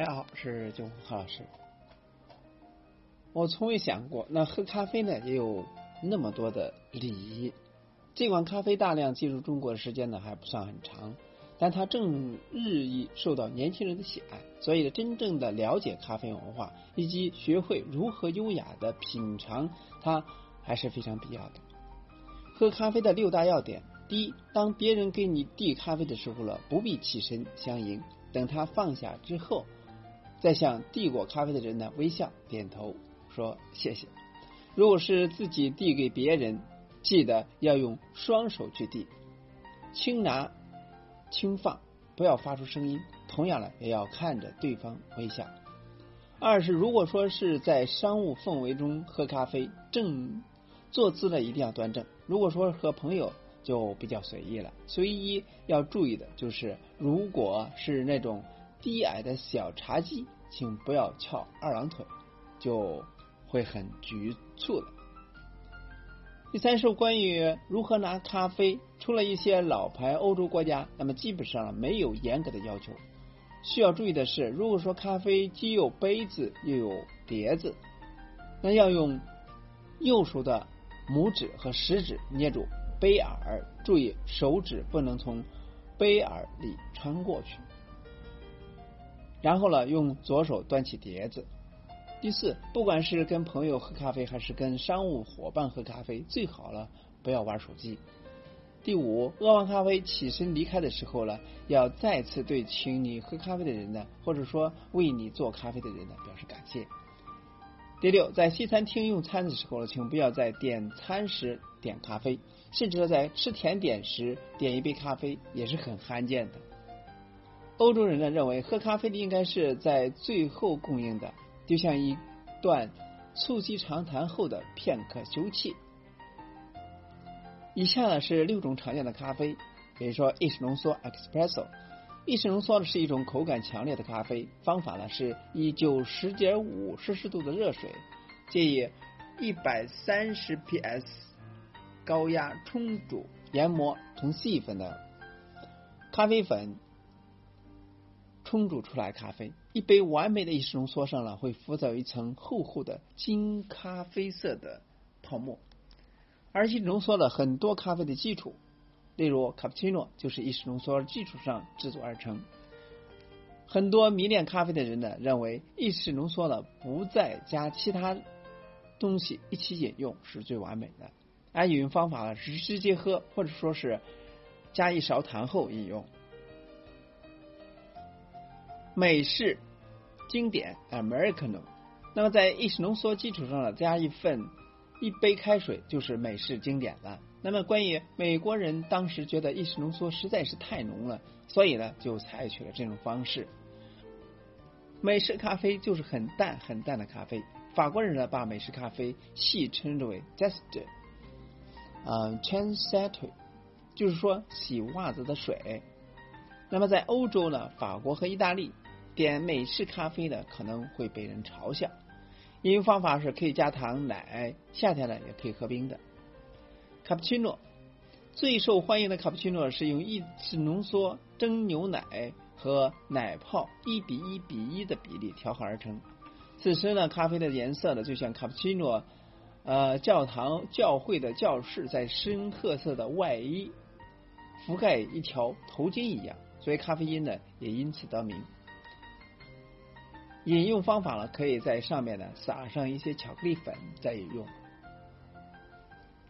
大家好，是九何老师。我从未想过，那喝咖啡呢也有那么多的礼仪。这款咖啡大量进入中国的时间呢还不算很长，但它正日益受到年轻人的喜爱。所以，真正的了解咖啡文化，以及学会如何优雅的品尝它，还是非常必要的。喝咖啡的六大要点：第一，当别人给你递咖啡的时候了，不必起身相迎，等他放下之后，再向递过咖啡的人呢微笑点头。说谢谢。如果是自己递给别人，记得要用双手去递，轻拿轻放，不要发出声音。同样呢，也要看着对方微笑。二是，如果说是在商务氛围中喝咖啡，正坐姿呢一定要端正。如果说和朋友就比较随意了。随意要注意的就是，如果是那种低矮的小茶几，请不要翘二郎腿，就。会很局促了。第三是关于如何拿咖啡，除了一些老牌欧洲国家，那么基本上没有严格的要求。需要注意的是，如果说咖啡既有杯子又有碟子，那要用右手的拇指和食指捏住杯耳，注意手指不能从杯耳里穿过去。然后呢，用左手端起碟子。第四，不管是跟朋友喝咖啡，还是跟商务伙伴喝咖啡，最好了不要玩手机。第五，喝完咖啡起身离开的时候呢，要再次对请你喝咖啡的人呢，或者说为你做咖啡的人呢表示感谢。第六，在西餐厅用餐的时候呢，请不要在点餐时点咖啡，甚至在吃甜点时点一杯咖啡也是很罕见的。欧洲人呢认为喝咖啡的应该是在最后供应的。就像一段促膝长谈后的片刻休憩。以下呢是六种常见的咖啡，比如说意式浓缩 （Espresso）。意式浓缩呢是一种口感强烈的咖啡，方法呢是以九十点五摄氏度的热水，借以一百三十 PS 高压冲煮研磨成细粉的咖啡粉。冲煮出来咖啡，一杯完美的意式浓缩上了会浮着一层厚厚的金咖啡色的泡沫，而意式浓缩了很多咖啡的基础，例如卡布奇诺就是意式浓缩基础上制作而成。很多迷恋咖啡的人呢认为意式浓缩了不再加其他东西一起饮用是最完美的，而饮用方法呢是直接喝或者说是加一勺糖后饮用。美式经典 Americano，那么在意式浓缩基础上呢，加一份一杯开水就是美式经典了。那么关于美国人当时觉得意式浓缩实在是太浓了，所以呢就采取了这种方式。美式咖啡就是很淡很淡的咖啡。法国人呢把美式咖啡戏称之为 j u s t 嗯 c h a n s e t 就是说洗袜子的水。那么在欧洲呢，法国和意大利。点美式咖啡的可能会被人嘲笑。饮用方法是可以加糖奶，夏天呢也可以喝冰的。卡布奇诺最受欢迎的卡布奇诺是用意式浓缩蒸牛奶和奶泡一比一比一的比例调和而成。此时呢，咖啡的颜色呢就像卡布奇诺呃教堂教会的教室在深褐色的外衣覆盖一条头巾一样，所以咖啡因呢也因此得名。饮用方法呢，可以在上面呢撒上一些巧克力粉再饮用。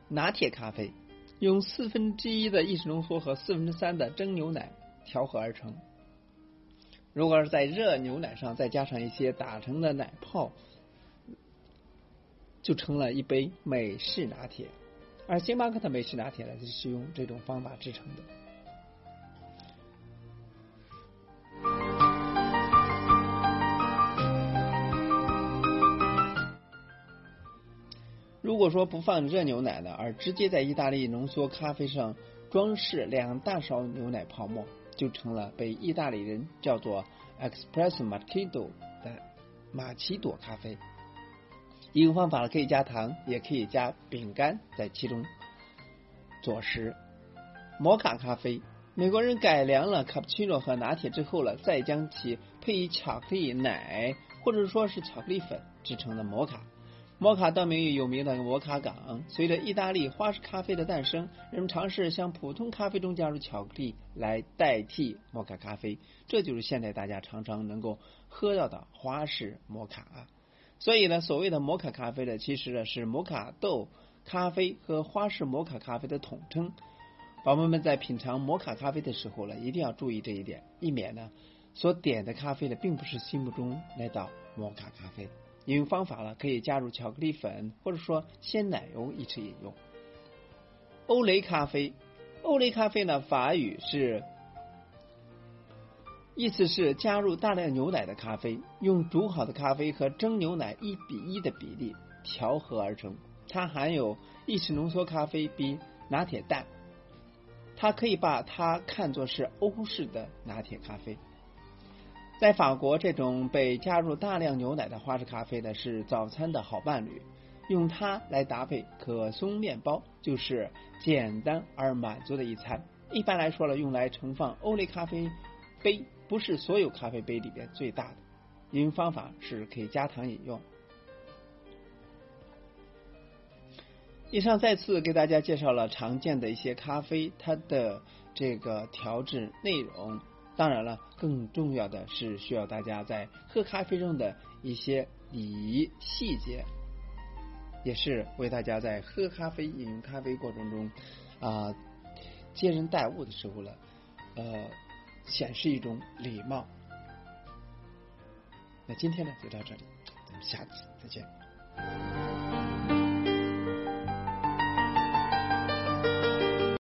拿铁咖啡用四分之一的意式浓缩和四分之三的蒸牛奶调和而成。如果是在热牛奶上再加上一些打成的奶泡，就成了一杯美式拿铁。而星巴克的美式拿铁呢，就是用这种方法制成的。如果说不放热牛奶呢，而直接在意大利浓缩咖啡上装饰两大勺牛奶泡沫，就成了被意大利人叫做 Espresso Macchiato 的马奇朵咖啡。一个方法可以加糖，也可以加饼干在其中佐食。摩卡咖啡美国人改良了卡布奇诺和拿铁之后了，再将其配以巧克力奶或者说是巧克力粉制成的摩卡。摩卡得名于有名的摩卡港。随着意大利花式咖啡的诞生，人们尝试向普通咖啡中加入巧克力来代替摩卡咖啡，这就是现在大家常常能够喝到的花式摩卡。所以呢，所谓的摩卡咖啡呢，其实呢是摩卡豆咖啡和花式摩卡咖啡的统称。宝宝们在品尝摩卡咖啡的时候呢，一定要注意这一点，以免呢所点的咖啡呢并不是心目中那道摩卡咖啡。饮用方法呢，可以加入巧克力粉或者说鲜奶油一起饮用。欧蕾咖啡，欧蕾咖啡呢，法语是意思是加入大量牛奶的咖啡，用煮好的咖啡和蒸牛奶一比一的比例调和而成。它含有意式浓缩咖啡比拿铁淡，它可以把它看作是欧式的拿铁咖啡。在法国，这种被加入大量牛奶的花式咖啡呢，是早餐的好伴侣。用它来搭配可松面包，就是简单而满足的一餐。一般来说呢，用来盛放欧蕾咖啡杯，不是所有咖啡杯里边最大的。饮用方法是可以加糖饮用。以上再次给大家介绍了常见的一些咖啡，它的这个调制内容。当然了，更重要的是需要大家在喝咖啡中的一些礼仪细节，也是为大家在喝咖啡、饮用咖啡过程中啊接人待物的时候呢，呃，显示一种礼貌。那今天呢就到这里，咱们下次再见。